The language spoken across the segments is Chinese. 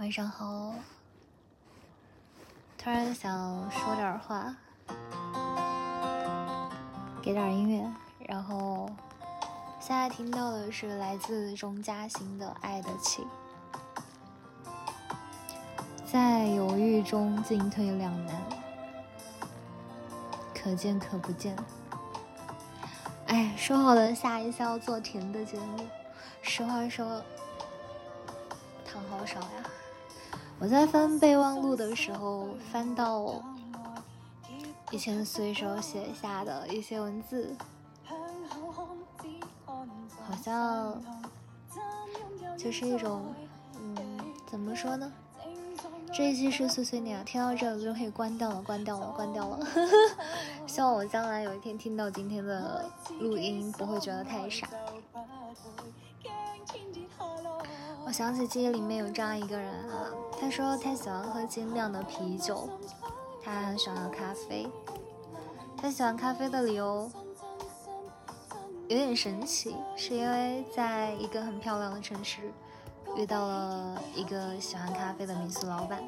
晚上好，突然想说点话，给点音乐，然后现在听到的是来自钟嘉欣的《爱得起》，在犹豫中进退两难，可见可不见。哎，说好的下一次要做甜的节目，实话说，糖好少呀。我在翻备忘录的时候，翻到以前随手写下的一些文字，好像就是一种，嗯，怎么说呢？这一期是碎碎念，听到这就可以关掉了，关掉了，关掉了。希望我将来有一天听到今天的录音，不会觉得太傻。我想起记忆里面有这样一个人啊，他说他喜欢喝精酿的啤酒，他还很喜欢喝咖啡。他喜欢咖啡的理由有点神奇，是因为在一个很漂亮的城市遇到了一个喜欢咖啡的民宿老板。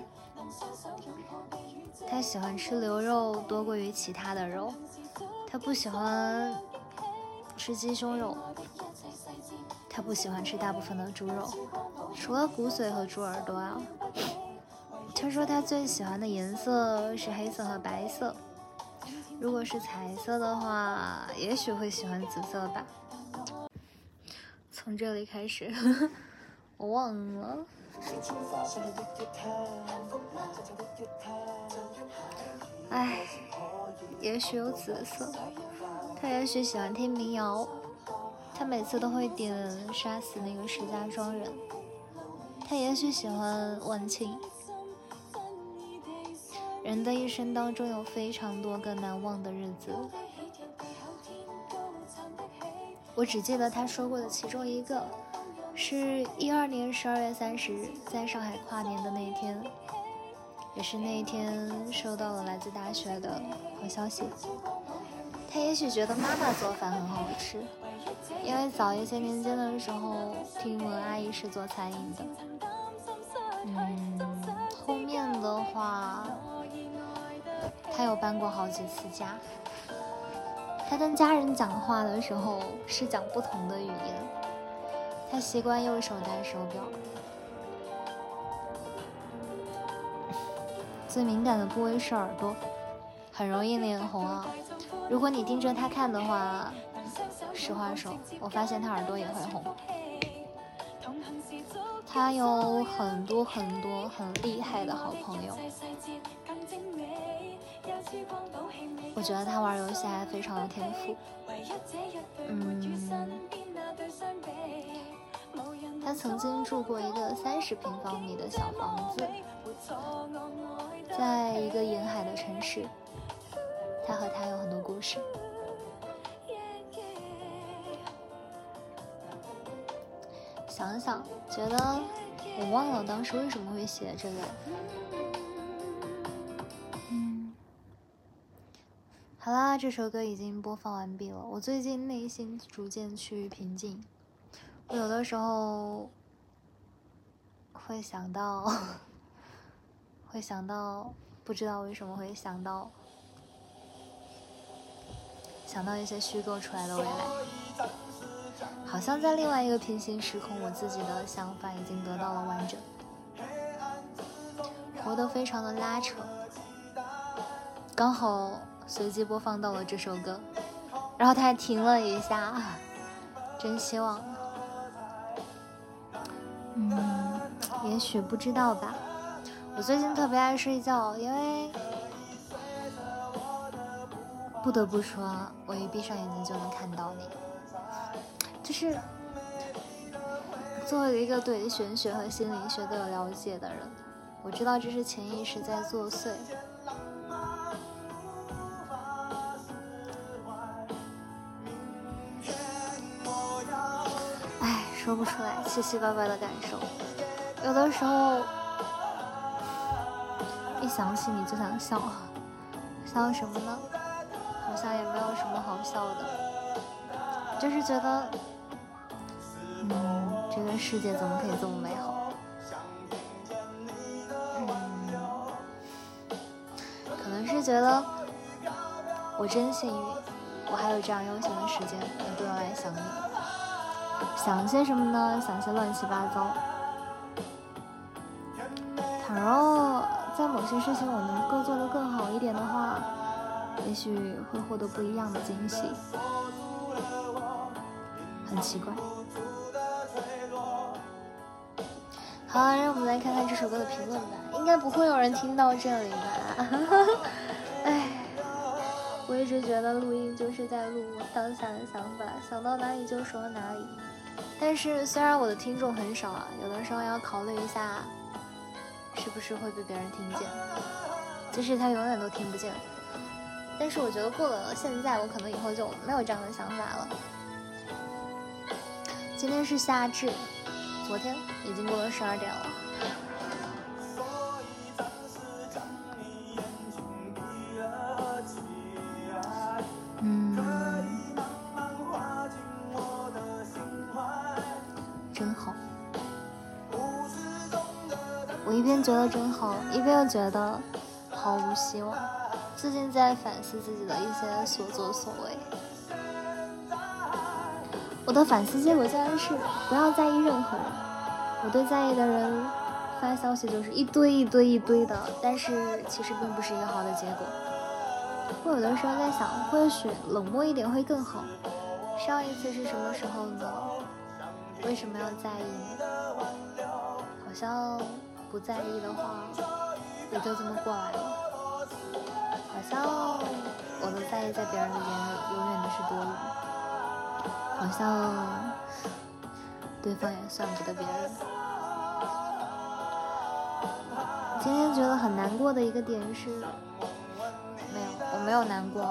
他喜欢吃牛肉多过于其他的肉，他不喜欢吃鸡胸肉。他不喜欢吃大部分的猪肉，除了骨髓和猪耳朵啊。他说他最喜欢的颜色是黑色和白色，如果是彩色的话，也许会喜欢紫色吧。从这里开始，我忘了。唉，也许有紫色，他也许喜欢听民谣。他每次都会点杀死那个石家庄人。他也许喜欢万庆。人的一生当中有非常多个难忘的日子，我只记得他说过的其中一个，是一二年十二月三十日在上海跨年的那一天，也是那一天收到了来自大学的好消息。他也许觉得妈妈做饭很好吃。因为早一些年间的时候，听闻阿姨是做餐饮的。嗯，后面的话，他有搬过好几次家。他跟家人讲话的时候是讲不同的语言。他习惯右手戴手表。最敏感的部位是耳朵，很容易脸红啊。如果你盯着他看的话。实话说，我发现他耳朵也会红。他有很多很多很厉害的好朋友。我觉得他玩游戏还非常有天赋。嗯，他曾经住过一个三十平方米的小房子，在一个沿海的城市。他和他有很多故事。想想，觉得我忘了当时为什么会写这个。嗯，好啦，这首歌已经播放完毕了。我最近内心逐渐趋于平静。我有的时候会想到，会想到，不知道为什么会想到，想到一些虚构出来的未来。好像在另外一个平行时空，我自己的想法已经得到了完整，活得非常的拉扯。刚好随机播放到了这首歌，然后他还停了一下，真希望。嗯，也许不知道吧。我最近特别爱睡觉，因为不得不说，我一闭上眼睛就能看到你。就是作为一个对玄学和心理学都有了解的人，我知道这是潜意识在作祟。哎，说不出来，七七八八的感受。有的时候一想起你就想笑，笑什么呢？好像也没有什么好笑的，就是觉得，嗯，这个世界怎么可以这么美好？嗯，可能是觉得我真幸运，我还有这样悠闲的时间能够用来想你。想些什么呢？想些乱七八糟。倘若在某些事情我能够做得更好一点的话。也许会获得不一样的惊喜。很奇怪。好，让我们来看看这首歌的评论吧。应该不会有人听到这里吧？哎，我一直觉得录音就是在录当下的想法，想到哪里就说哪里。但是虽然我的听众很少啊，有的时候要考虑一下，是不是会被别人听见。即使他永远都听不见，但是我觉得过了现在，我可能以后就没有这样的想法了。今天是夏至，昨天已经过了十二点了。嗯，真好。我一边觉得真好，一边又觉得毫无希望。最近在反思自己的一些所作所为。我的反思结果竟然是不要在意任何人。我对在意的人发消息就是一堆一堆一堆的，但是其实并不是一个好的结果。我有的时候在想，或许冷漠一点会更好。上一次是什么时候呢？为什么要在意？好像不在意的话，也就这么过来了。好像我的在意在别人的眼里，永远都是多余。好像对方也算不得别人。今天觉得很难过的一个点是，没有，我没有难过。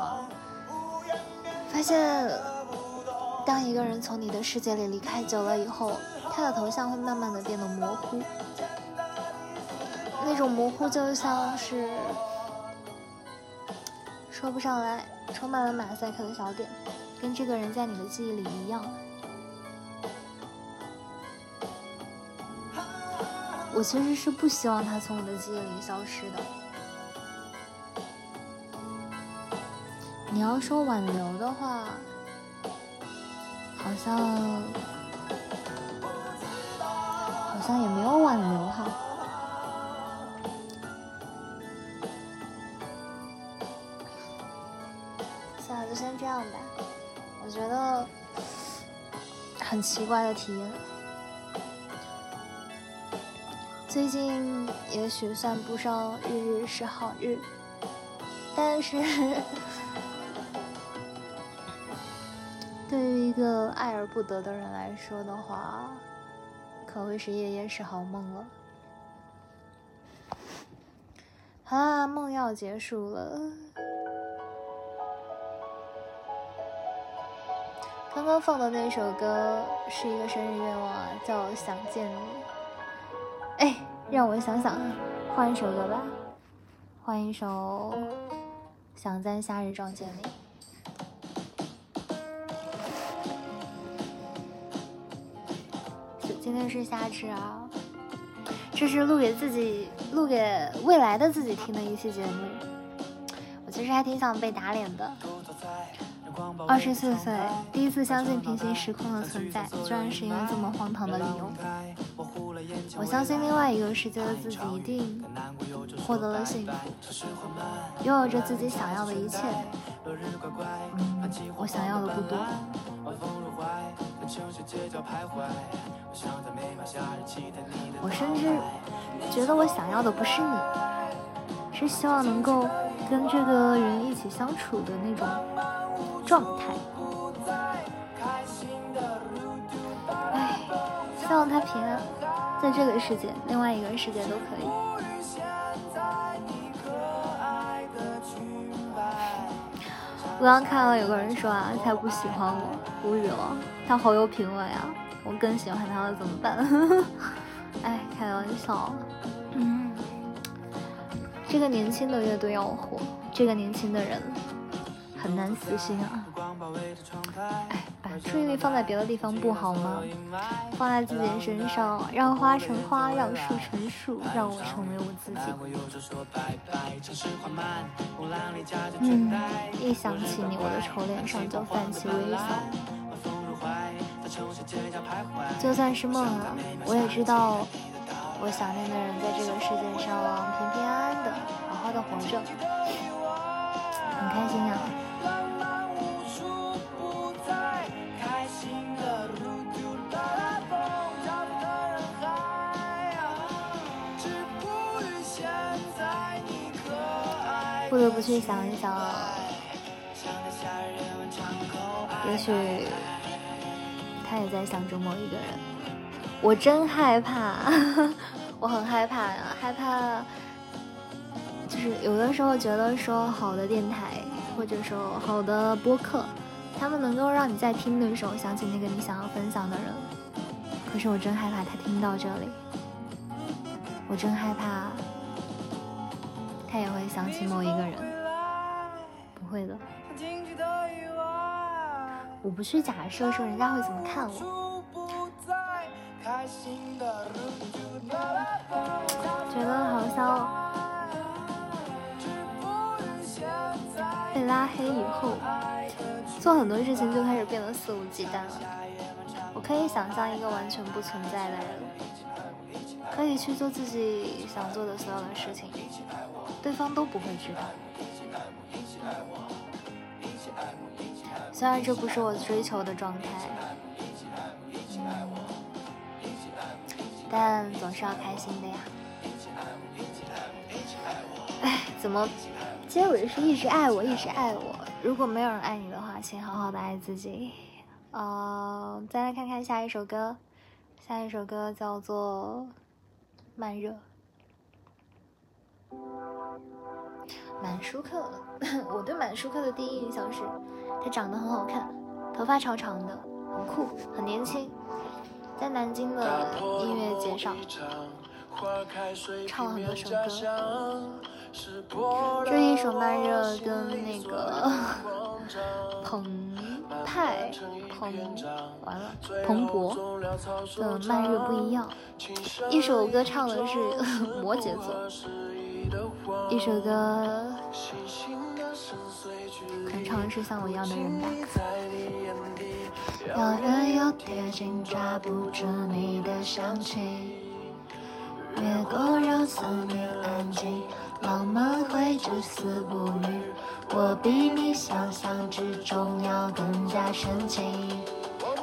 发现，当一个人从你的世界里离开久了以后，他的头像会慢慢的变得模糊。那种模糊就像是说不上来，充满了马赛克的小点。跟这个人在你的记忆里一样，我其实是不希望他从我的记忆里消失的。你要说挽留的话，好像好像也没有挽留哈。我觉得很奇怪的体验。最近也许算不上日日是好日，但是对于一个爱而不得的人来说的话，可谓是夜夜是好梦了。好啦，梦要结束了。刚刚放的那首歌是一个生日愿望啊，叫《想见你》。哎，让我想想，换一首歌吧，换一首《想在夏日撞见你》。今天是夏至啊，这是录给自己、录给未来的自己听的一期节目。我其实还挺想被打脸的。二十四岁，第一次相信平行时空的存在，居然是因为这么荒唐的理由。我相信另外一个世界的自己一定获得了幸福，拥有着自己想要的一切。嗯，我想要的不多。我甚至觉得我想要的不是你，是希望能够跟这个人一起相处的那种。状态，唉，希望他平安，在这个世界，另外一个世界都可以。我刚看到有个人说啊，他不喜欢我，无语了。他好有品味啊，我更喜欢他了，怎么办？哎，开玩笑。嗯，这个年轻的乐队要火，这个年轻的人。很难死心啊！哎，把注意力放在别的地方不好吗？放在自己身上，让花成花，让树成树，让我成为我自己。嗯，一想起你，我的丑脸上就泛起微笑。就算是梦啊，我也知道，我想念的人在这个世界上平平安安的，好好的活着，很开心啊。不去想一想，也许他也在想着某一个人。我真害怕，我很害怕呀，害怕。就是有的时候觉得说好的电台，或者说好的播客，他们能够让你在听的时候想起那个你想要分享的人。可是我真害怕他听到这里，我真害怕。他也会想起某一个人，不会的。我不去假设说人家会怎么看我，觉得好像被拉黑以后，做很多事情就开始变得肆无忌惮了。我可以想象一个完全不存在的人，可以去做自己想做的所有的事情。对方都不会知道。虽然这不是我追求的状态，但总是要开心的呀。哎，怎么结尾是一直爱我，一直爱我？如果没有人爱你的话，请好好的爱自己。呃，再来看看下一首歌，下一首歌叫做《慢热》。满舒克，我对满舒克的第一印象是，他长得很好看，头发长长的，很酷，很年轻。在南京的音乐节上，唱了很多首歌。这一首慢热跟那个 澎湃、澎完了蓬勃的慢热不一样，一首歌唱的是摩羯座。一首歌，可能唱的是像我一样的人吧。有人又贴近，抓不住你的香气，月光让思念安静，浪漫会至死不渝。我比你想象之中要更加深情。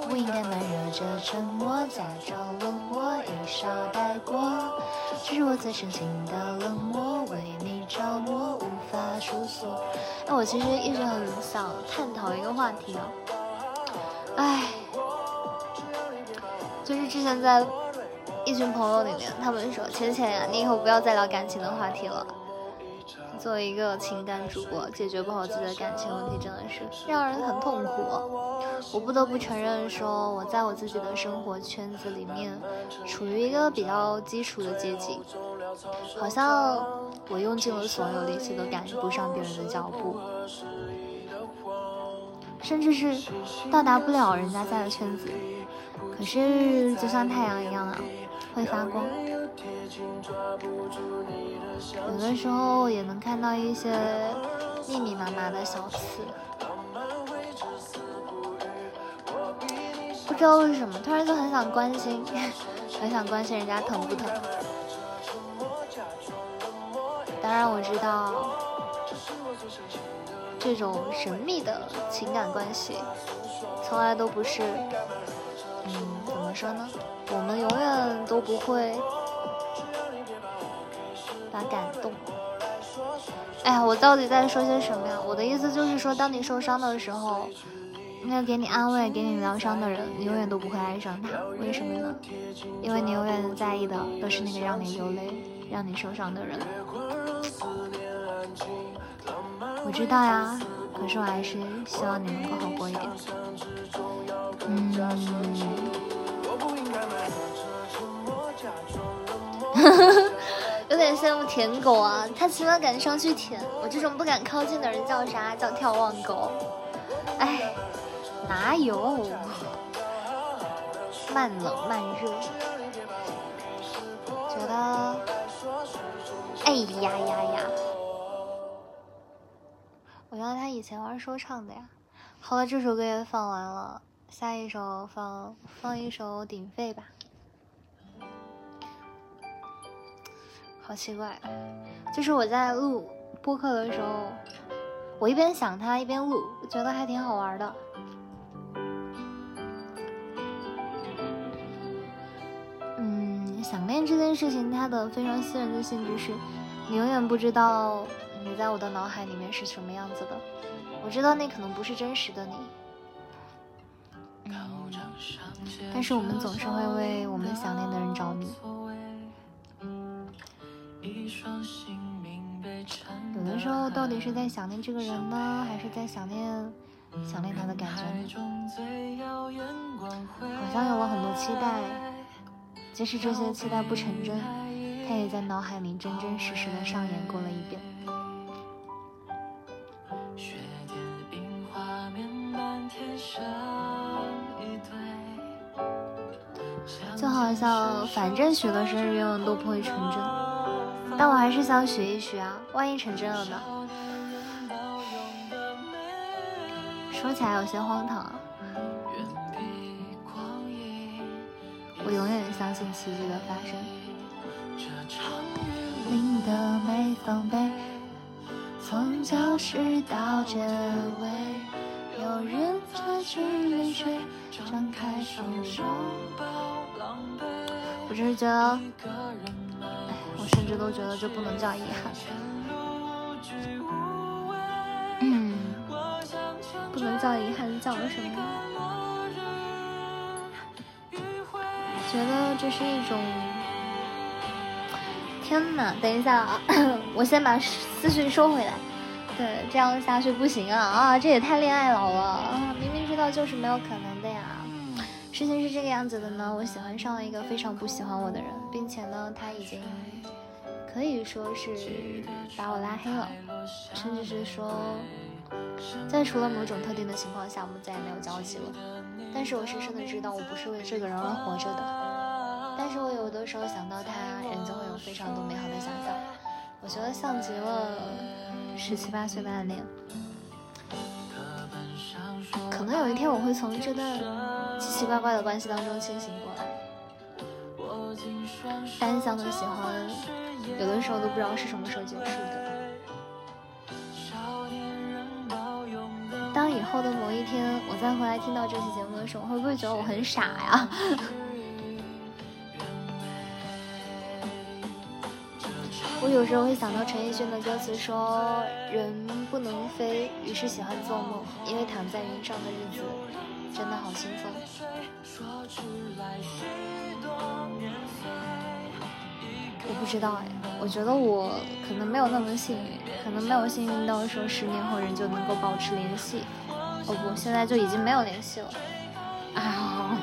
不应该慢热着沉默，假装冷漠，一笑带过。这是我最深情的冷漠，为你着魔，无法诉说。那我其实一直很想探讨一个话题啊，唉，就是之前在一群朋友里面，他们说浅浅呀，你以后不要再聊感情的话题了。作为一个情感主播，解决不好自己的感情问题，真的是让人很痛苦。我不得不承认，说我在我自己的生活圈子里面，处于一个比较基础的阶级，好像我用尽了所有力气都赶不上别人的脚步，甚至是到达不了人家在的圈子。可是就像太阳一样啊，会发光。有的时候也能看到一些密密麻麻的小刺，不知道为什么，突然就很想关心，很想关心人家疼不疼。当然我知道，这种神秘的情感关系，从来都不是，嗯，怎么说呢？我们永远都不会。感动。哎呀，我到底在说些什么呀？我的意思就是说，当你受伤的时候，那个给你安慰、给你疗伤的人，你永远都不会爱上他。为什么呢？因为你永远在意的都是那个让你流泪、让你受伤的人。我知道呀，可是我还是希望你能够好过一点。嗯。有点羡慕舔狗啊，他起码敢上去舔，我这种不敢靠近的人叫啥？叫眺望狗。哎，哪有？慢冷慢热，觉得，哎呀呀呀！我原来他以前玩说唱的呀。好了，这首歌也放完了，下一首放放一首鼎沸吧。好奇怪，就是我在录播客的时候，我一边想他一边录，觉得还挺好玩的。嗯，想念这件事情，它的非常私人的性质是，你永远不知道你在我的脑海里面是什么样子的。我知道那可能不是真实的你，但是我们总是会为我们想念的人着迷。有的时候，到底是在想念这个人呢，还是在想念想念他的感觉呢？好像有了很多期待，即使这些期待不成真，他也在脑海里真真实实的上演过了一遍。就好像，反正许的生日愿望都不会成真，但我还是想许一许啊，万一成真了呢？说起来有些荒唐啊。我永远相信奇迹的发生。的没防备，从教室到结尾，有人遮住泪水，张开双手。狼狈我只是觉得，我甚至都觉得这不能叫遗憾，嗯，不能叫遗憾，叫什么？觉得这是一种……天哪！等一下啊，我先把思绪收回来。对，这样下去不行啊啊！这也太恋爱脑了啊！明明知道就是没有可能的呀。事情是这个样子的呢，我喜欢上了一个非常不喜欢我的人，并且呢，他已经可以说是把我拉黑了，甚至是说，在除了某种特定的情况下，我们再也没有交集了。但是我深深的知道，我不是为这个人而活着的。但是我有的时候想到他，人就会有非常多美好的想象。我觉得像极了十七八岁的暗恋。可能有一天我会从这段。奇奇怪怪的关系当中清醒过来，单向的喜欢，有的时候都不知道是什么时候结束的。当以后的某一天我再回来听到这期节目的时候，会不会觉得我很傻呀？我有时候会想到陈奕迅的歌词说：“人不能飞，于是喜欢做梦，因为躺在云上的日子。”真的好轻松。我不知道哎，我觉得我可能没有那么幸运，可能没有幸运到说十年后人就能够保持联系。哦不，现在就已经没有联系了。啊！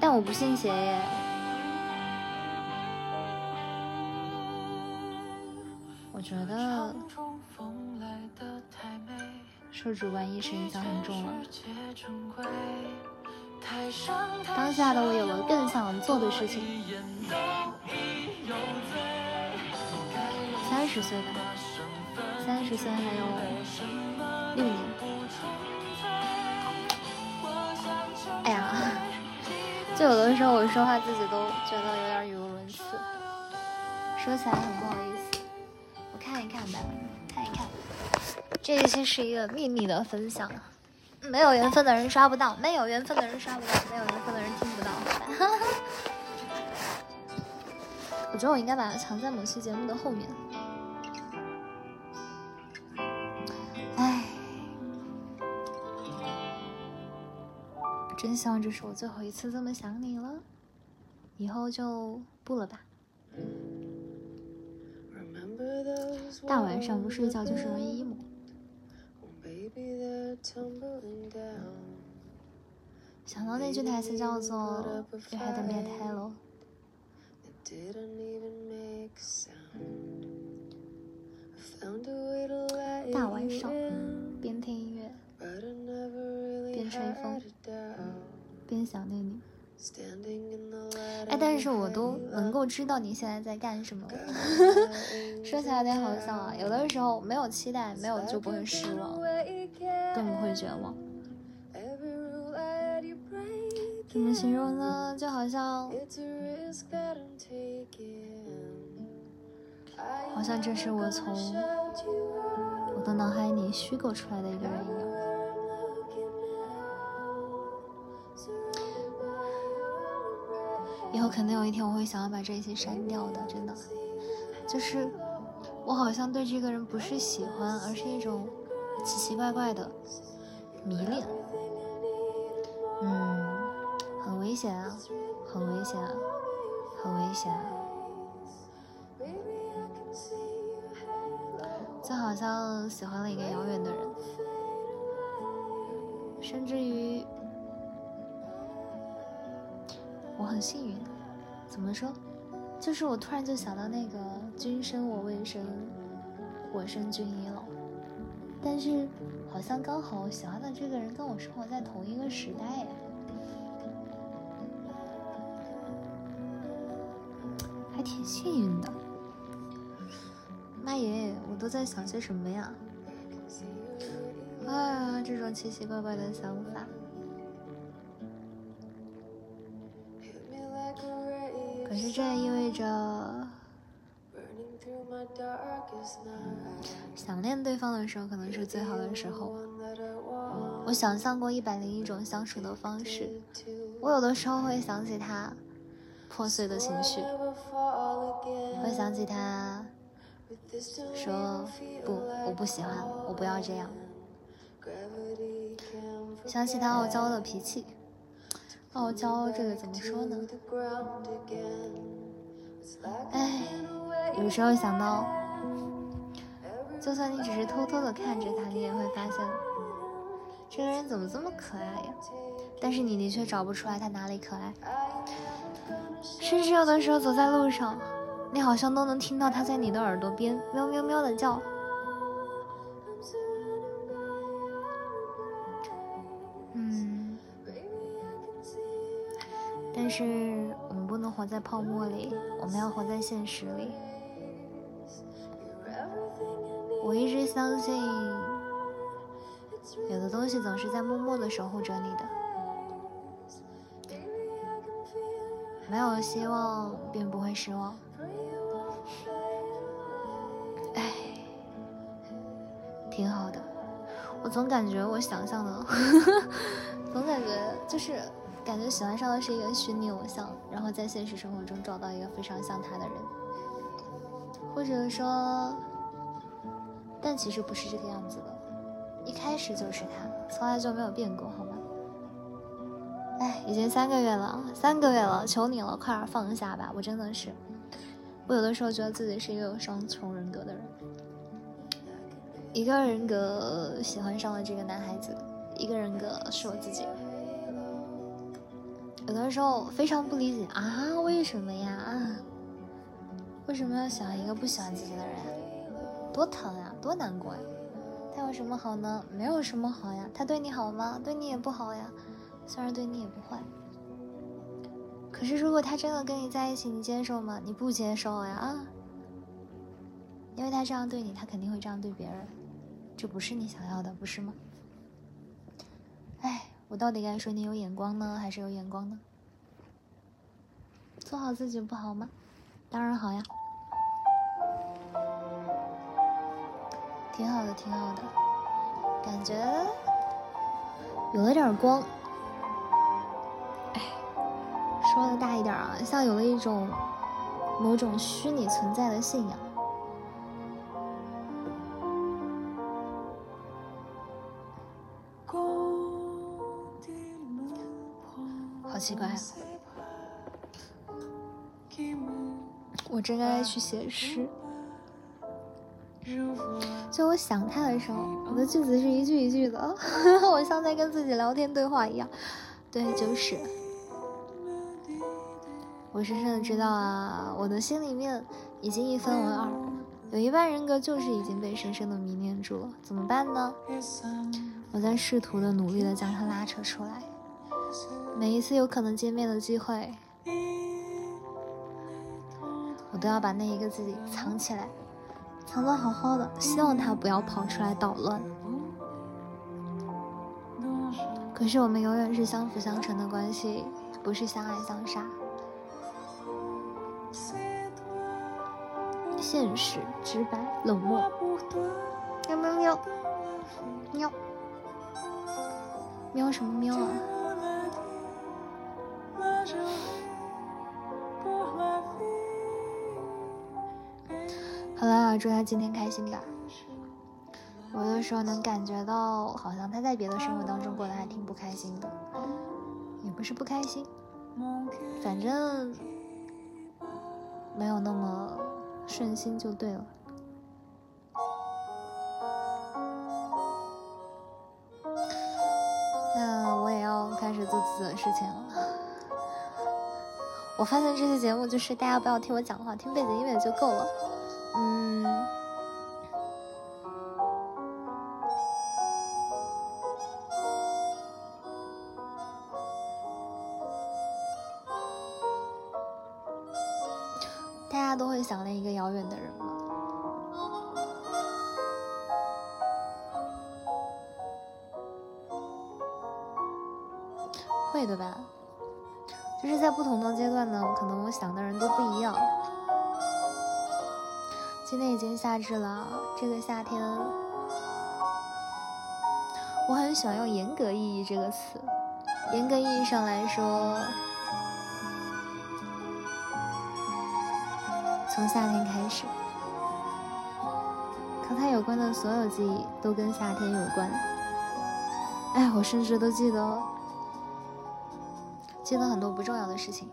但我不信邪耶。我觉得。受主观意识影响很重了。当下的我有了更想做的事情。十岁吧，三十岁还有六年。哎呀，就有的时候我说话自己都觉得有点语无伦次，说起来很不好意思。我看一看吧，看一看。这一期是一个秘密的分享，没有缘分的人刷不到，没有缘分的人刷不到，没有缘分的人听不到。哈哈 我觉得我应该把它藏在某期节目的后面。真希望这是我最后一次这么想你了，以后就不了吧。大晚上不睡觉就是容易 emo。想到那句台词叫做 “You had me at hello”，大晚上边听音乐吹风，边想念你。哎，但是我都能够知道你现在在干什么。说起来有点好笑啊，有的时候没有期待，没有就不会失望，更不会绝望。怎么形容呢？就好像，好像这是我从我的脑海里虚构出来的一个人一样。以后肯定有一天我会想要把这些删掉的，真的。就是我好像对这个人不是喜欢，而是一种奇奇怪怪的迷恋。嗯。很危险啊，很危险啊，很危险啊！就好像喜欢了一个遥远的人，甚至于我很幸运，怎么说？就是我突然就想到那个“君生我未生，我生君已老”，但是好像刚好喜欢的这个人跟我生活在同一个时代呀。挺幸运的，妈耶！我都在想些什么呀？哎呀，这种奇奇怪怪的想法。可是这也意味着，想念对方的时候可能是最好的时候。我想象过一百零一种相处的方式，我有的时候会想起他。破碎的情绪，会想起他，说不，我不喜欢，我不要这样。想起他傲娇的脾气，傲娇这个怎么说呢？哎，有时候想到，就算你只是偷偷的看着他，你也会发现，这个人怎么这么可爱呀？但是你的确找不出来他哪里可爱。甚至有的时候走在路上，你好像都能听到他在你的耳朵边喵喵喵的叫。但是我们不能活在泡沫里，我们要活在现实里。我一直相信，有的东西总是在默默的守护着你的。没有希望，便不会失望。哎，挺好的。我总感觉我想象的，总感觉就是感觉喜欢上的是一个虚拟偶像，然后在现实生活中找到一个非常像他的人，或者说，但其实不是这个样子的，一开始就是他，从来就没有变过，好吗？哎，已经三个月了，三个月了，求你了，快点放下吧！我真的是，我有的时候觉得自己是一个有双重人格的人，一个人格喜欢上了这个男孩子，一个人格是我自己。有的时候非常不理解啊，为什么呀？啊为什么要喜欢一个不喜欢自己的人？多疼呀，多难过呀！他有什么好呢？没有什么好呀。他对你好吗？对你也不好呀。虽然对你也不坏，可是如果他真的跟你在一起，你接受吗？你不接受呀啊！因为他这样对你，他肯定会这样对别人，这不是你想要的，不是吗？哎，我到底该说你有眼光呢，还是有眼光呢？做好自己不好吗？当然好呀，挺好的，挺好的，感觉有了点光。说的大一点啊，像有了一种某种虚拟存在的信仰，好奇怪啊！我真该去写诗。就我想他的时候，我的句子是一句一句的，我像在跟自己聊天对话一样。对，就是。我深深的知道啊，我的心里面已经一分为二，有一半人格就是已经被深深的迷恋住了，怎么办呢？我在试图的努力的将它拉扯出来，每一次有可能见面的机会，我都要把那一个自己藏起来，藏得好好的，希望他不要跑出来捣乱。可是我们永远是相辅相成的关系，不是相爱相杀。现实、直白、冷漠。喵喵喵，喵，喵什么喵啊？祝他今天开心吧。我有时候能感觉到，好像他在别的生活当中过得还挺不开心的，也不是不开心，反正没有那么顺心就对了。那我也要开始做自己的事情了。我发现这期节目就是大家不要听我讲话，听背景音乐就够了。嗯。大家都会想念一个遥远的人吗？会的吧，就是在不同的阶段呢，可能我想的人都不一样。今天已经夏至了，这个夏天，我很喜欢用“严格意义”这个词。严格意义上来说。从夏天开始，和它有关的所有记忆都跟夏天有关。哎，我甚至都记得，记得很多不重要的事情。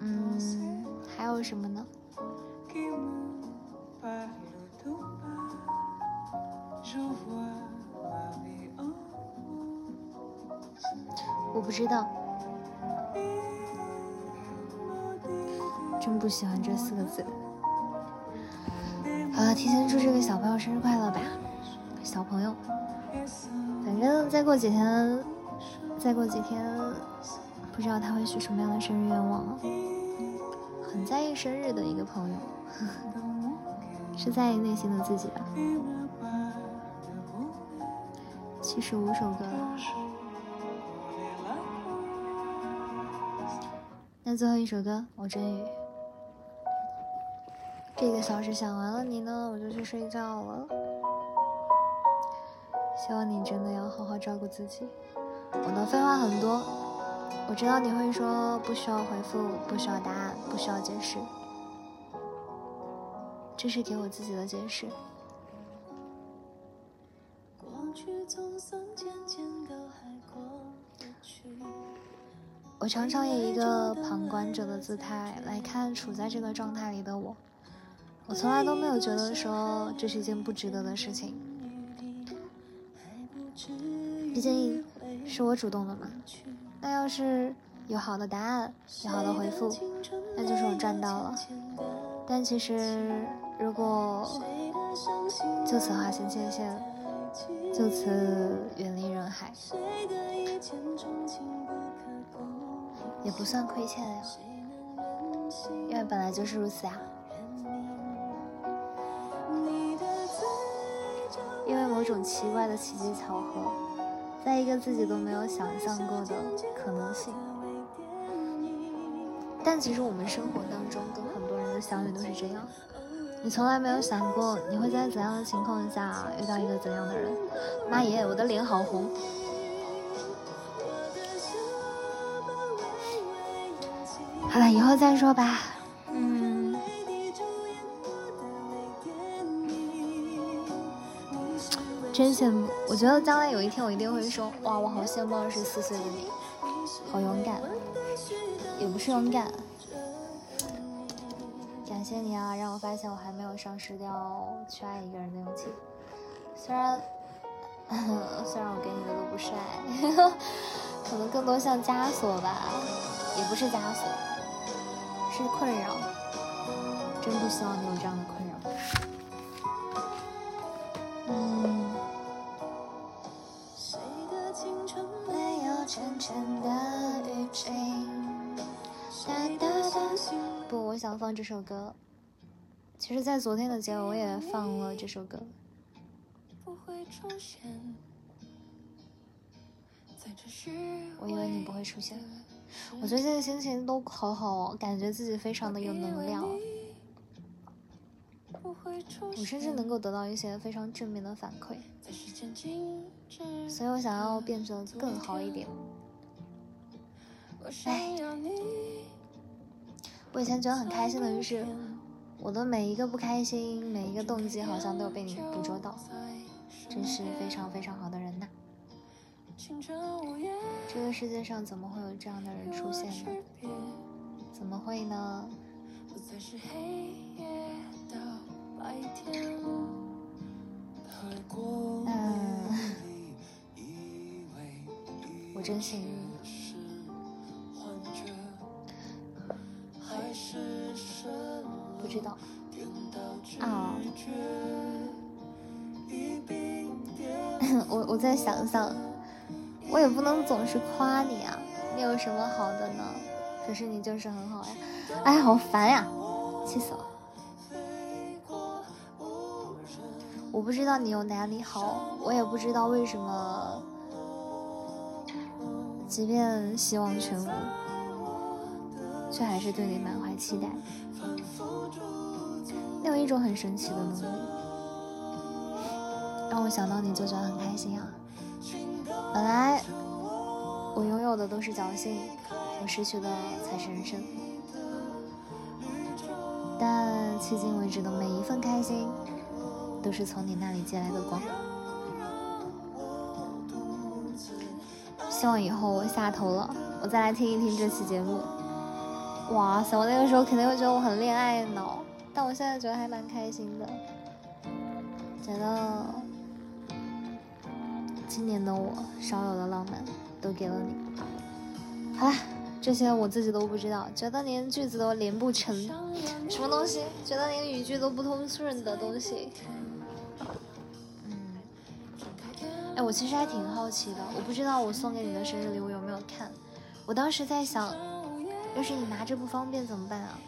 嗯，还有什么呢？不知道。真不喜欢这四个字。好了，提前祝这个小朋友生日快乐吧，小朋友。反正再过几天，再过几天，不知道他会许什么样的生日愿望啊。很在意生日的一个朋友，是在意内心的自己吧。七十五首歌了，最后一首歌，我真宇。这个小时想完了你呢，我就去睡觉了。希望你真的要好好照顾自己。我的废话很多，我知道你会说不需要回复，不需要答案，不需要解释。这是给我自己的解释。过去总算渐渐都还过不去我常常以一个旁观者的姿态来看处在这个状态里的我。我从来都没有觉得说这是一件不值得的事情，毕竟是我主动的嘛。那要是有好的答案，有好的回复，那就是我赚到了。但其实，如果就此划清界限，就此远离人海，也不算亏欠呀，因为本来就是如此呀。因为某种奇怪的奇迹巧合，在一个自己都没有想象过的可能性。但其实我们生活当中跟很多人的相遇都是这样，你从来没有想过你会在怎样的情况下遇到一个怎样的人。妈耶，我的脸好红。好了，以后再说吧。嗯。真羡慕，我觉得将来有一天我一定会说，哇，我好羡慕二十四岁的你，好勇敢，也不是勇敢，感谢你啊，让我发现我还没有丧失掉去爱一个人的勇气。虽然，虽然我给你的都不是爱，可能更多像枷锁吧，也不是枷锁，是困扰。真不希望你有这样的困扰。嗯。不，我想放这首歌。其实，在昨天的结尾，我也放了这首歌。我以为你不会出现。我最近的心情都好好哦，感觉自己非常的有能量。我甚至能够得到一些非常正面的反馈，所以我想要变得更好一点。哎，我以前觉得很开心的就是，我的每一个不开心，每一个动机好像都有被你捕捉到，真是非常非常好的人呐。这个世界上怎么会有这样的人出现呢？怎么会呢？嗯，我真幸运。不知道啊，我我再想想，我也不能总是夸你啊，你有什么好的呢？可是你就是很好呀，哎，好烦呀，气死了！我不知道你有哪里好，我也不知道为什么，即便希望全无，却还是对你满怀期待。你有一种很神奇的能力，让我想到你就觉得很开心啊。本来我拥有的都是侥幸，我失去的才是人生。但迄今为止的每一份开心，都是从你那里借来的光。希望以后我下头了，我再来听一听这期节目。哇塞！我那个时候肯定会觉得我很恋爱脑，但我现在觉得还蛮开心的，觉得今年的我少有的浪漫都给了你。好了，这些我自己都不知道，觉得连句子都连不成，什么东西？觉得连语句都不通顺的东西。嗯，哎，我其实还挺好奇的，我不知道我送给你的生日礼物有没有看，我当时在想。要是你拿着不方便怎么办啊？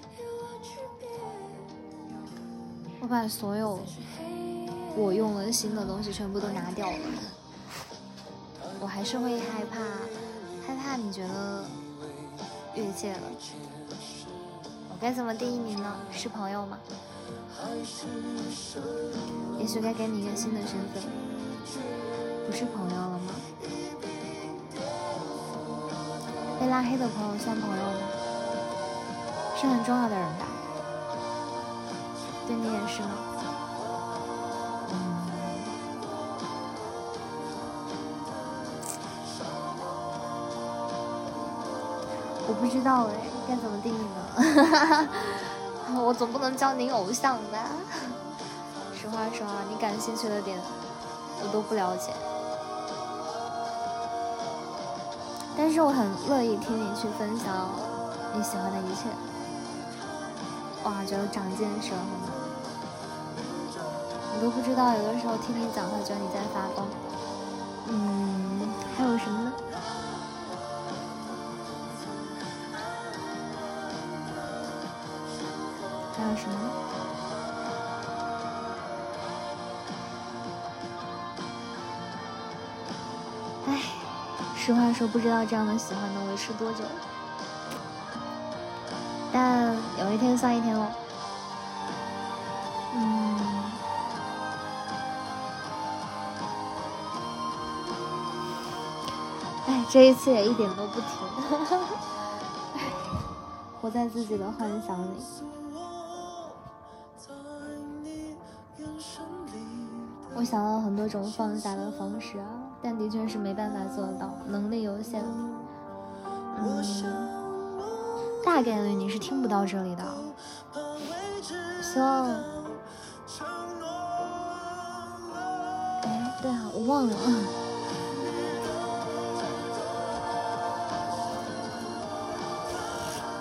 我把所有我用了新的东西全部都拿掉了，我还是会害怕，害怕你觉得越界了。我该怎么定义你呢？是朋友吗？也许该给你一个新的身份，不是朋友了吗？被拉黑的朋友算朋友吗？是很重要的人吧？对你也是吗？不知道哎，该怎么定义呢？我总不能叫您偶像吧？实话说啊，你感兴趣的点我都不了解，但是我很乐意听你去分享你喜欢的一切。哇，觉得长见识了，好吗？你都不知道，有的时候听你讲话，觉得你在发光。嗯，还有什么呢？还有什么？哎，实话说，不知道这样的喜欢能维持多久。但有一天算一天喽。嗯，哎，这一次也一点都不停，活在自己的幻想里。我想了很多种放下的方式啊，但的确是没办法做到，能力有限。嗯。大概率你是听不到这里的，希望。哎，对啊，我忘了。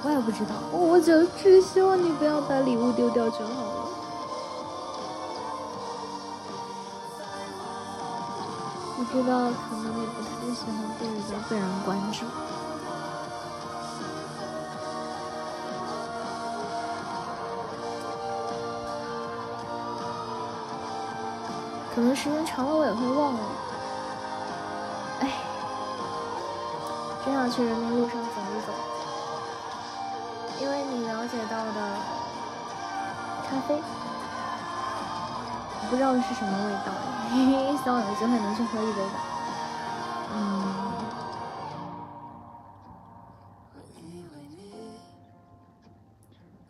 我我也不知道，我就只希望你不要把礼物丢掉就好了。知道可能你不太喜欢被人家被人关注，可能时间长了我也会忘了。哎，真想去人民路上走一走，因为你了解到的咖啡，不知道是什么味道。希望有机会能去喝一杯吧。嗯，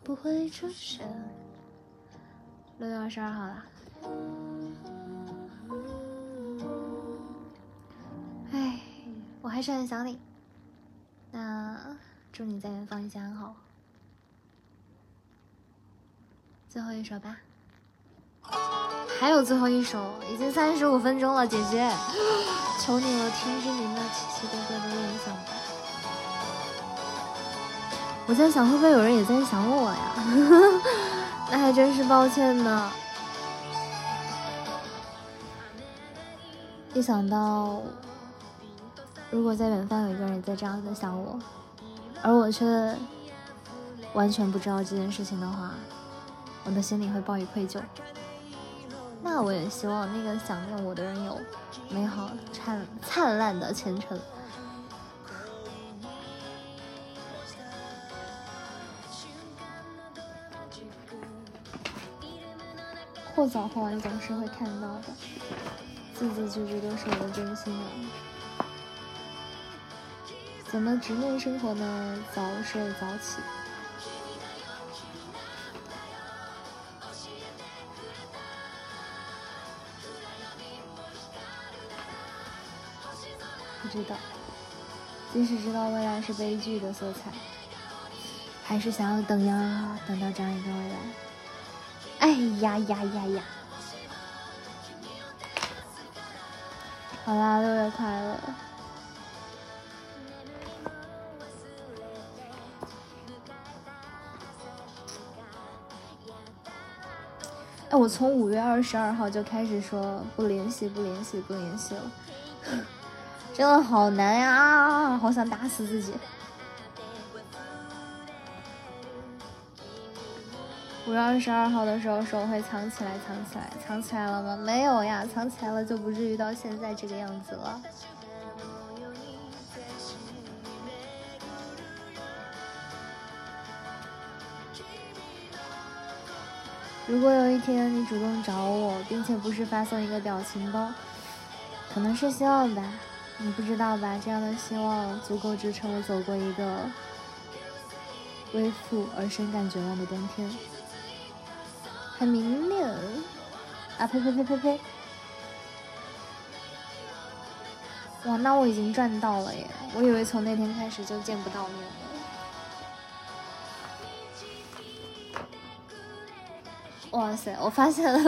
不会出现。六月二十二号了。哎，我还是很想你。那祝你在远方一切安好。最后一首吧。还有最后一首，已经三十五分钟了，姐姐，求你了，听知你那奇奇怪怪的念想吧。我在想，会不会有人也在想我呀？那还真是抱歉呢。一想到，如果在远方有一个人在这样的想我，而我却完全不知道这件事情的话，我的心里会抱以愧疚。那我也希望那个想念我的人有美好灿灿烂的前程。或早或晚总是会看到的，字字句句都是我的真心啊！怎么直面生活呢？早睡早起。知道，即使知道未来是悲剧的色彩，还是想要等呀，等到这样一个未来。哎呀呀呀呀！好啦，六月快乐！哎，我从五月二十二号就开始说不联系，不联系，不联系了。真的好难呀，好想打死自己。五月二十二号的时候说会藏起来，藏起来，藏起来了吗？没有呀，藏起来了就不至于到现在这个样子了。如果有一天你主动找我，并且不是发送一个表情包，可能是希望吧。你不知道吧？这样的希望足够支撑我走过一个微富而深感绝望的冬天。很明亮啊！呸呸呸呸呸！哇，那我已经赚到了耶！我以为从那天开始就见不到面了。哇塞！我发现了。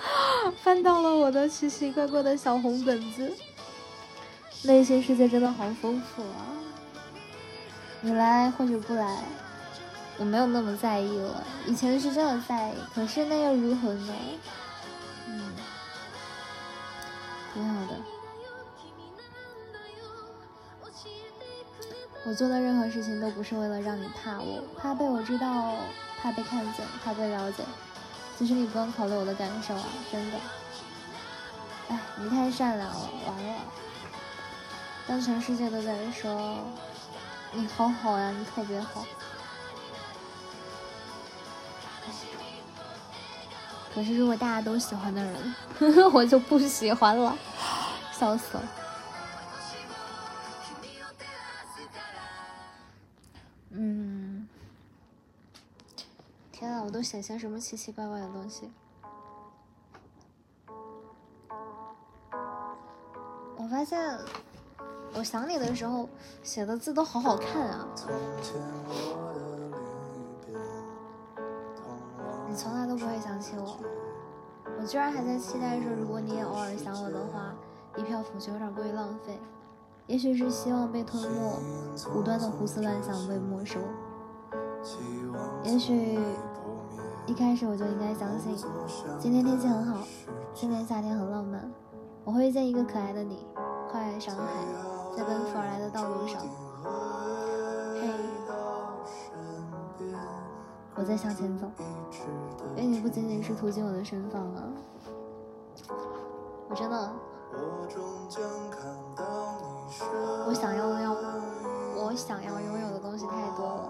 翻到了我的奇奇怪怪的小红本子，内心世界真的好丰富啊！你来或者不来，我没有那么在意了。以前是真的在意，可是那又如何呢？嗯，挺好的。我做的任何事情都不是为了让你怕我，怕被我知道，怕被看见，怕被了解。其实你不用考虑我的感受啊，真的。哎，你太善良了，完了。当全世界都在说你好好呀，你特别好。可是如果大家都喜欢的人，呵 呵我就不喜欢了，笑死了。嗯天啊，我都写些什么奇奇怪怪的东西？我发现，我想你的时候写的字都好好看啊！你从来都不会想起我，我居然还在期待说，如果你也偶尔想我的话，一票否决有点过于浪费。也许是希望被吞没，无端的胡思乱想被没收。也许一开始我就应该相信，今天天气很好，今年夏天很浪漫，我会遇见一个可爱的你，跨越山海，在奔赴而来的道路上。嘿，我在向前走，愿你不仅仅是途经我的身旁啊，我真的，我想要的要，我想要拥有的东西太多了。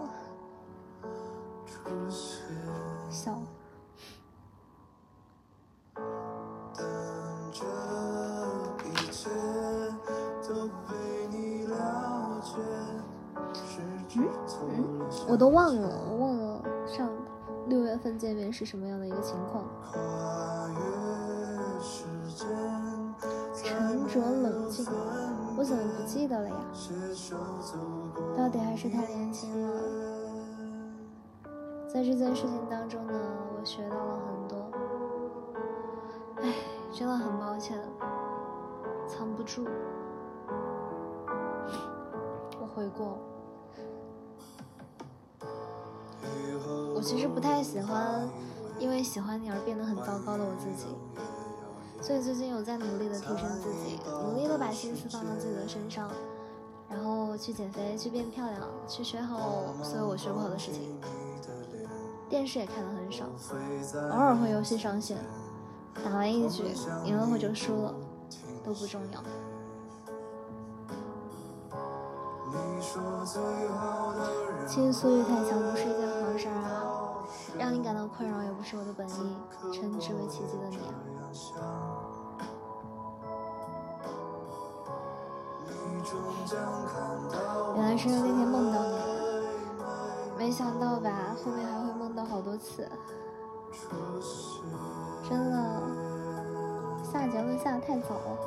笑。嗯嗯，我都忘了，我忘了上六月份见面是什么样的一个情况。沉着冷静，我怎么不记得了呀？到底还是太年轻了。在这件事情当中呢，我学到了很多。唉，真的很抱歉，藏不住。我悔过。我其实不太喜欢因为喜欢你而变得很糟糕的我自己，所以最近有在努力的提升自己，努力的把心思放到自己的身上，然后去减肥，去变漂亮，去学好所有我学不好的事情。电视也看的很少，偶尔会游戏上线，打完一局，赢了或者输了都不重要。倾诉欲太强不是一件好事啊，让你感到困扰也不是我的本意，称之为奇迹的你。原来是那天梦到你，没想到吧，后面还会。好多次，真的下结论下的太早了。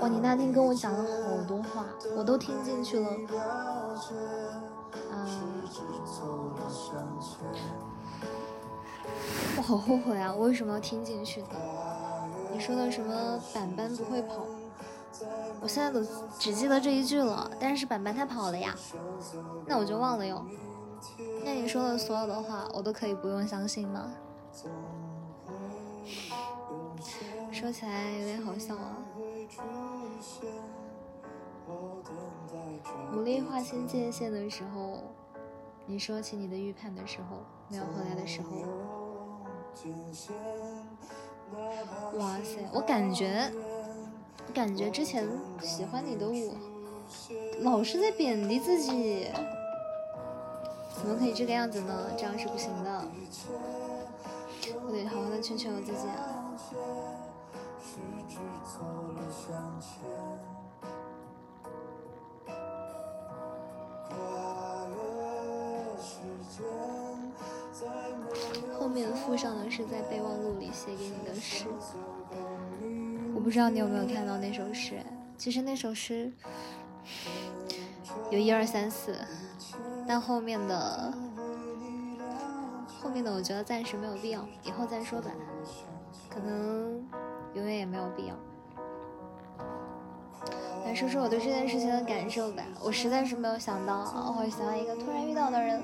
哇，你那天跟我讲了好多话，我都听进去了。啊，我好后悔啊！我为什么要听进去呢？你说的什么板板不会跑？我现在都只记得这一句了。但是板板他跑了呀，那我就忘了哟。那你说的所有的话，我都可以不用相信吗？说起来有点好笑啊。努力划清界限的时候，你说起你的预判的时候，没有回来的时候，哇塞，我感觉，感觉之前喜欢你的我，老是在贬低自己。怎么可以这个样子呢？这样是不行的，我得好好的劝劝我自己啊。后面附上的是在备忘录里写给你的诗，我不知道你有没有看到那首诗。其实那首诗有一二三四。但后面的后面的，我觉得暂时没有必要，以后再说吧。可能永远也没有必要。来说说我对这件事情的感受吧。我实在是没有想到我会喜欢一个突然遇到的人。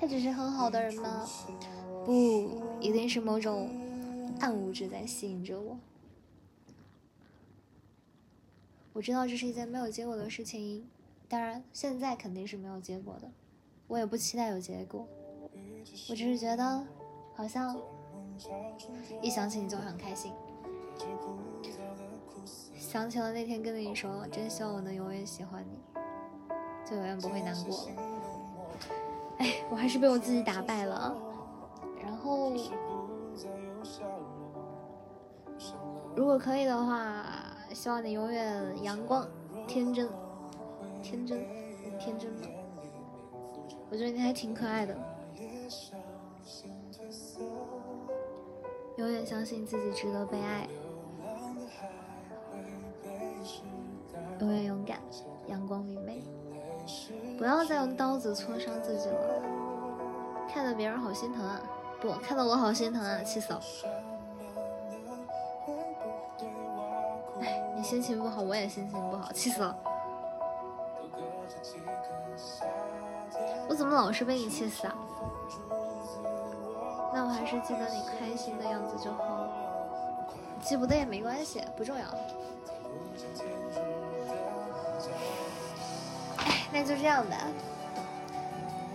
他只是很好的人吗？不，一定是某种暗物质在吸引着我。我知道这是一件没有结果的事情。当然，现在肯定是没有结果的，我也不期待有结果。我只是觉得，好像一想起你就很开心，想起了那天跟你说，真希望我能永远喜欢你，就永远不会难过。哎，我还是被我自己打败了。然后，如果可以的话，希望你永远阳光、天真。天真，天真吗？我觉得你还挺可爱的。永远相信自己值得被爱，永远勇敢，阳光明媚。不要再用刀子戳伤自己了。看得别人好心疼啊！不，看得我好心疼啊！气死了。哎，你心情不好，我也心情不好，气死了。怎么老是被你气死啊？那我还是记得你开心的样子就好了，记不得也没关系，不重要。哎，那就这样吧。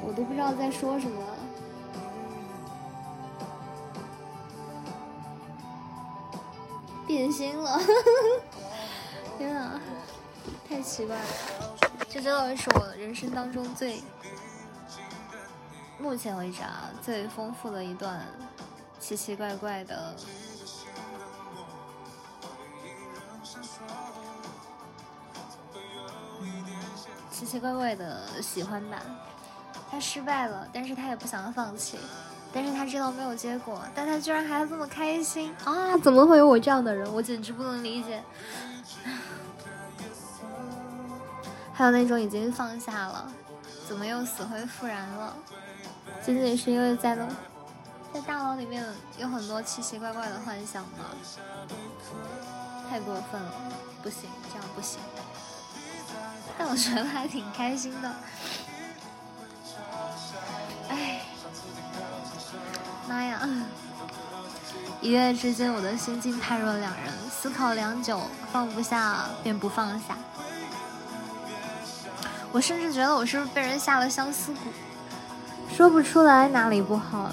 我都不知道在说什么。变心了，天啊，太奇怪了！这真的是我人生当中最，目前为止啊最丰富的一段奇奇怪怪的，奇奇怪怪的喜欢吧。他失败了，但是他也不想放弃。但是他知道没有结果，但他居然还这么开心啊！怎么会有我这样的人？我简直不能理解。还有那种已经放下了，怎么又死灰复燃了？仅仅是因为在那，在大脑里面有很多奇奇怪怪的幻想吗？太过分了，不行，这样不行。但我觉得还挺开心的。哎妈呀！一夜之间，我的心境判若两人，思考良久，放不下便不放下。我甚至觉得我是不是被人下了相思蛊，说不出来哪里不好。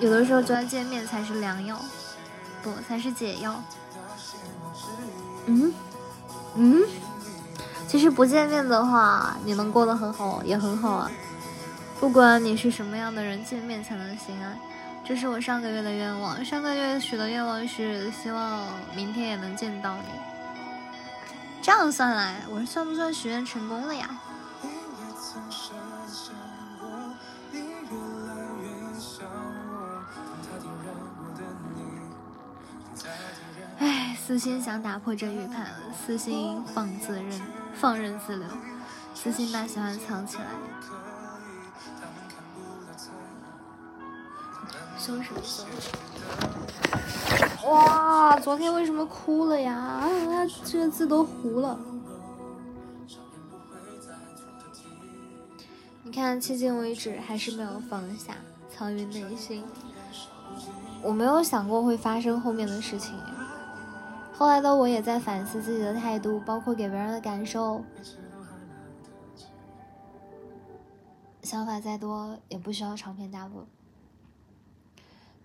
有的时候觉得见面才是良药，不，才是解药。嗯嗯，其实不见面的话，你能过得很好也很好啊。不管你是什么样的人，见面才能心安。这是我上个月的愿望。上个月许的愿望是希望明天也能见到你。这样算来，我算不算许愿成功了呀？私心想打破这预判，私心放自任，放任自流，私心把喜欢藏起来。凶什么凶？哇，昨天为什么哭了呀？啊，这个字都糊了。你看，迄今为止还是没有放下，藏于内心。我没有想过会发生后面的事情。后来的我也在反思自己的态度，包括给别人的感受。想法再多，也不需要长篇大论。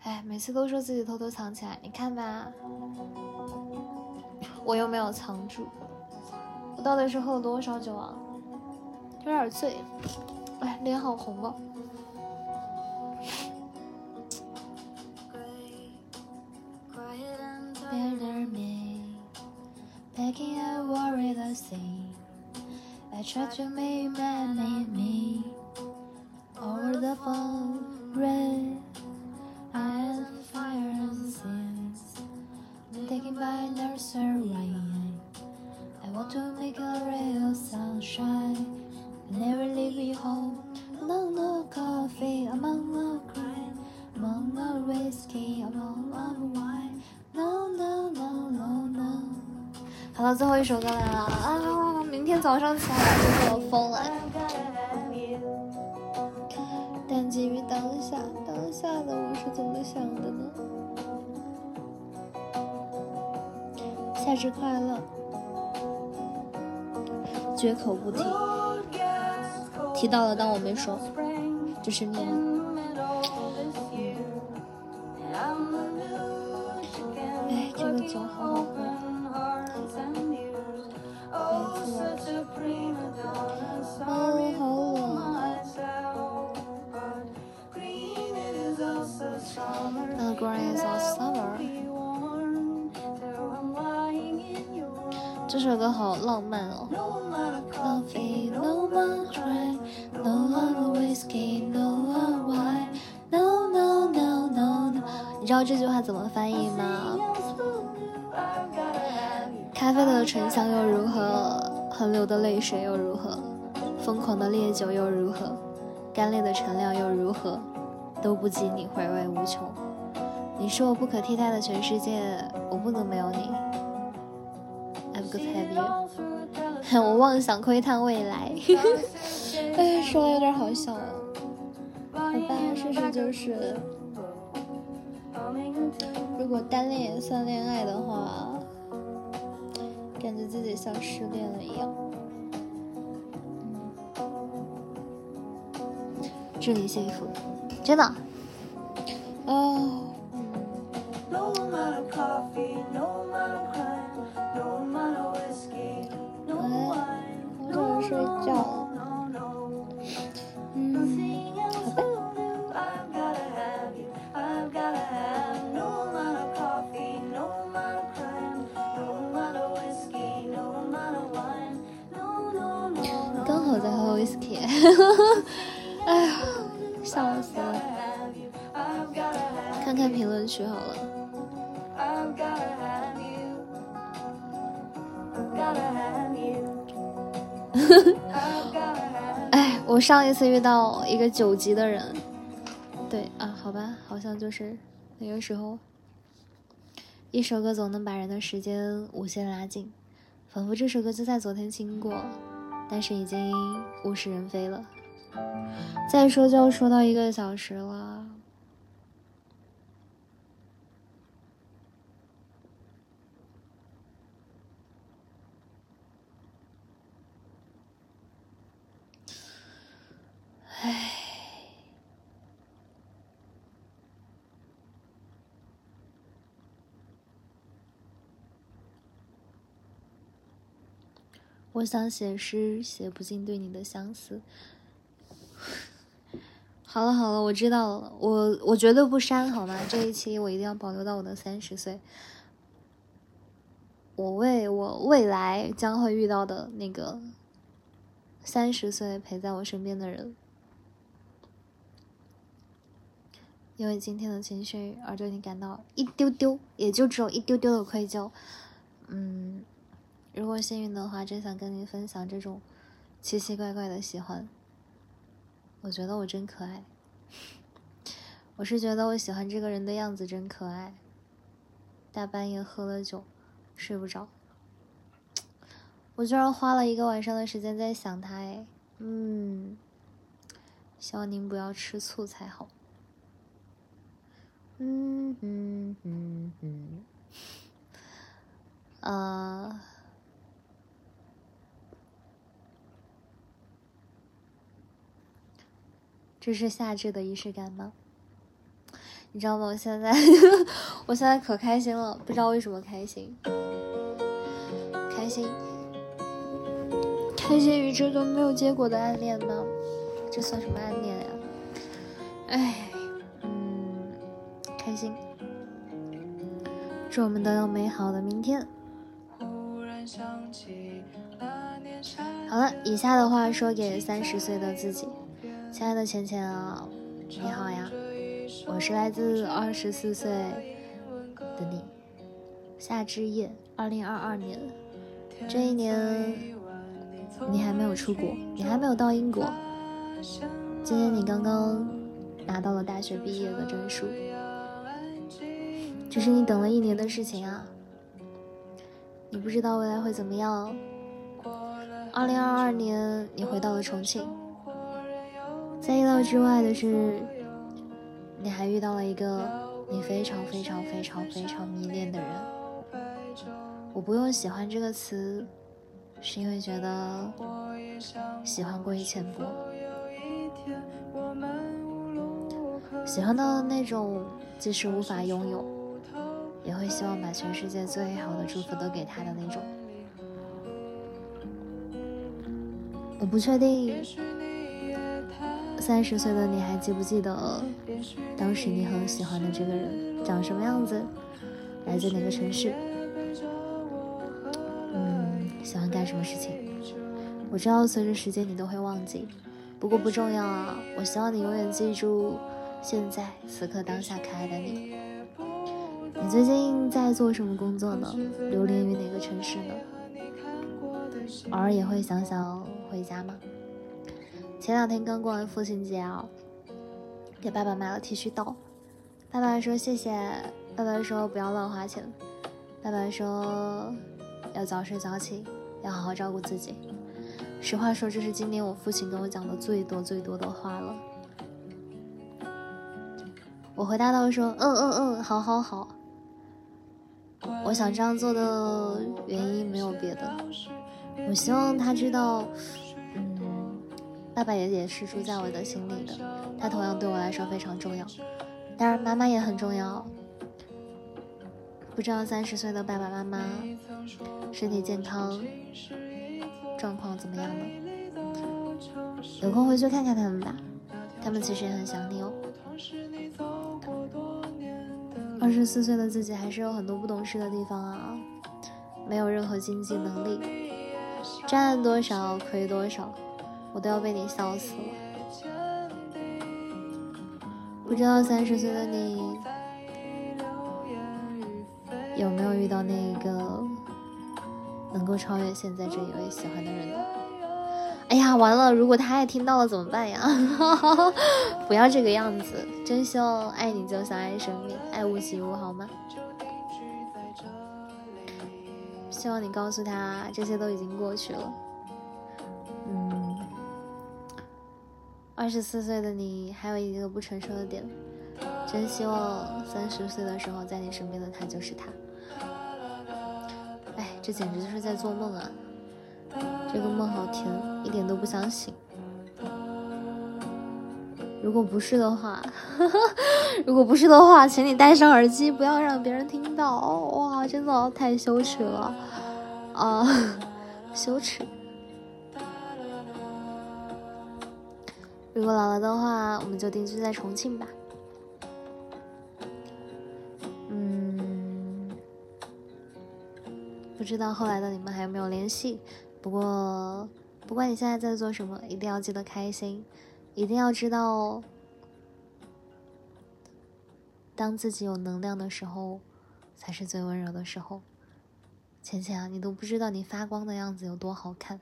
哎，每次都说自己偷偷藏起来，你看吧，我又没有藏住。我到底是喝了多少酒啊？有点醉，哎，脸好红啊。I fire and sins taking by nursery. I want to make a real sunshine. I Never leave me home. Among the coffee, among the crime, among the whiskey, among the wine. No, no, no, no, no. 好了，最后一首歌来了啊！明天早上起来就给我疯了。但基于当下，当下的我是怎么想的呢？夏至快乐，绝口不提。提到了，当我没说，就是你。哎，这个酒好好喝。哦，好冷。The grace of summer。这首歌好浪漫哦。你知道这句话怎么翻译吗？ 咖啡的醇香又如何？横流的泪水又如何？疯狂的烈酒又如何？干裂的陈酿又如何？都不及你回味无穷。你是我不可替代的全世界，我不能没有你。I'm good have you。我妄想窥探未来，哎，说的有点好笑。好吧，事实就是，如果单恋也算恋爱的话，感觉自己像失恋了一样。这里幸福，真的。哦。睡觉。嗯，哎呀，笑死了。看看评论区好了。哎，我上一次遇到一个九级的人，对啊，好吧，好像就是那个时候。一首歌总能把人的时间无限拉近，仿佛这首歌就在昨天听过，但是已经物是人非了。再说就要说到一个小时了。唉，我想写诗，写不尽对你的相思。好了好了，我知道了，我我绝对不删，好吗？这一期我一定要保留到我的三十岁。我为我未来将会遇到的那个三十岁陪在我身边的人。因为今天的情绪而对你感到一丢丢，也就只有一丢丢的愧疚。嗯，如果幸运的话，真想跟您分享这种奇奇怪怪的喜欢。我觉得我真可爱，我是觉得我喜欢这个人的样子真可爱。大半夜喝了酒，睡不着，我居然花了一个晚上的时间在想他。哎，嗯，希望您不要吃醋才好。嗯嗯嗯嗯，呃，这是夏至的仪式感吗？你知道吗？我现在，我现在可开心了，不知道为什么开心，开心，开心于这段没有结果的暗恋吗？这算什么暗恋呀？哎。嗯开心，祝我们都有美好的明天。好了，以下的话说给三十岁的自己，亲爱的浅浅啊，你好呀，我是来自二十四岁的你。夏之夜，二零二二年，这一年你还没有出国，你还没有到英国，今天你刚刚拿到了大学毕业的证书。这是你等了一年的事情啊！你不知道未来会怎么样。二零二二年，你回到了重庆，在意料之外的是，你还遇到了一个你非常非常非常非常迷恋的人。我不用“喜欢”这个词，是因为觉得喜欢过于浅薄，喜欢到那种即使无法拥有。也会希望把全世界最好的祝福都给他的那种。我不确定三十岁的你还记不记得当时你很喜欢的这个人长什么样子，来自哪个城市，嗯，喜欢干什么事情？我知道随着时间你都会忘记，不过不重要啊。我希望你永远记住现在此刻当下可爱的你。你最近在做什么工作呢？流连于哪个城市呢？偶尔也会想想回家吗？前两天刚过完父亲节啊，给爸爸买了剃须刀。爸爸说谢谢，爸爸说不要乱花钱，爸爸说要早睡早起，要好好照顾自己。实话说，这是今年我父亲跟我讲的最多最多的话了。我回答到说：“嗯嗯嗯，好好好。”我想这样做的原因没有别的，我希望他知道，爸爸也也是住在我的心里的，他同样对我来说非常重要。当然，妈妈也很重要。不知道三十岁的爸爸妈妈身体健康状况怎么样呢？有空回去看看他们吧，他们其实也很想你哦。二十四岁的自己还是有很多不懂事的地方啊，没有任何经济能力，赚多少亏多少，我都要被你笑死了。不知道三十岁的你有没有遇到那个能够超越现在这一位喜欢的人呢？哎呀，完了！如果他也听到了怎么办呀？不要这个样子，真希望爱你就像爱生命，爱屋及乌，好吗？希望你告诉他，这些都已经过去了。嗯，二十四岁的你还有一个不成熟的点，真希望三十岁的时候在你身边的他就是他。哎，这简直就是在做梦啊！这个梦好甜，一点都不想醒。如果不是的话，如果不是的话，请你戴上耳机，不要让别人听到。哇，真的太羞耻了啊，羞耻。如果老了的话，我们就定居在重庆吧。嗯，不知道后来的你们还有没有联系？不过，不管你现在在做什么，一定要记得开心，一定要知道哦，当自己有能量的时候，才是最温柔的时候。浅浅啊，你都不知道你发光的样子有多好看。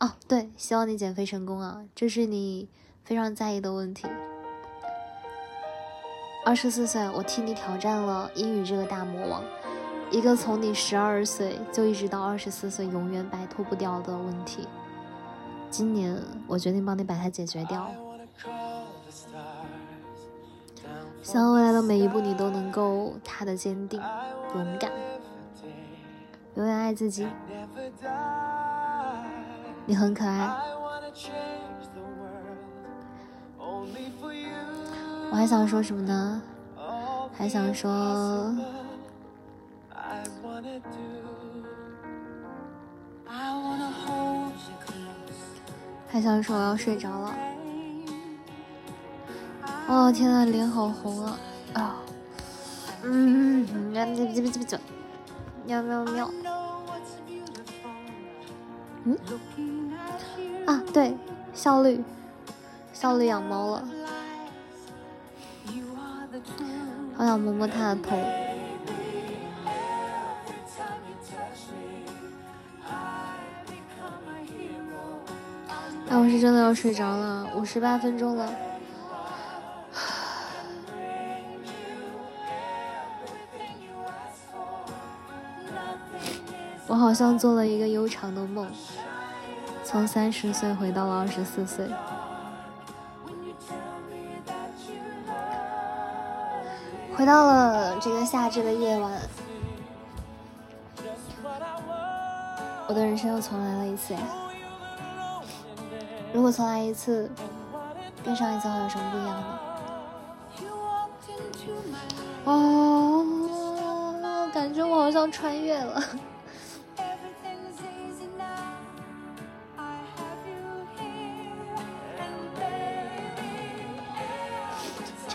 哦，对，希望你减肥成功啊，这是你非常在意的问题。二十四岁，我替你挑战了英语这个大魔王。一个从你十二岁就一直到二十四岁永远摆脱不掉的问题，今年我决定帮你把它解决掉。希望未来的每一步你都能够踏得坚定、勇敢，永远爱自己。你很可爱。我还想说什么呢？还想说。还想说我要睡着了，哦天呐，脸好红啊！啊，嗯，喵喵喵喵喵喵，嗯，啊对，效率，效率养猫了，好想摸摸它的头。哎，我是真的要睡着了，五十八分钟了。我好像做了一个悠长的梦，从三十岁回到了二十四岁，回到了这个夏至的夜晚，我的人生又重来了一次呀。如果重来一次，跟上一次会有什么不一样呢？哦，感觉我好像穿越了。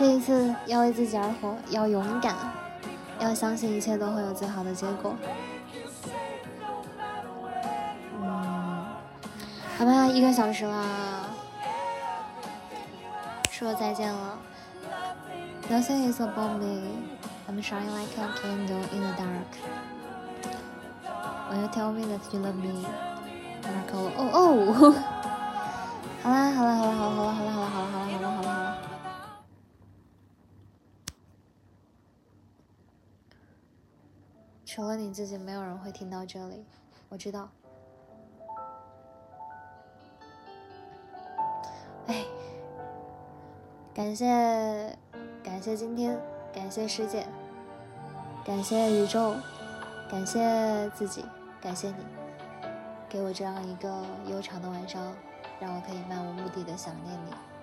这一次要为自己而活，要勇敢，要相信一切都会有最好的结果。嗯好吧，一个小时了，说再见了。Nothing is above me. I'm shining like a candle in the dark. When you tell me that you love me, Marco. Oh oh. 好啦好啦好啦好啦好啦好啦好啦好啦好啦。除了你自己，没有人会听到这里，我知道。哎，感谢，感谢今天，感谢世界，感谢宇宙，感谢自己，感谢你，给我这样一个悠长的晚上，让我可以漫无目的的想念你。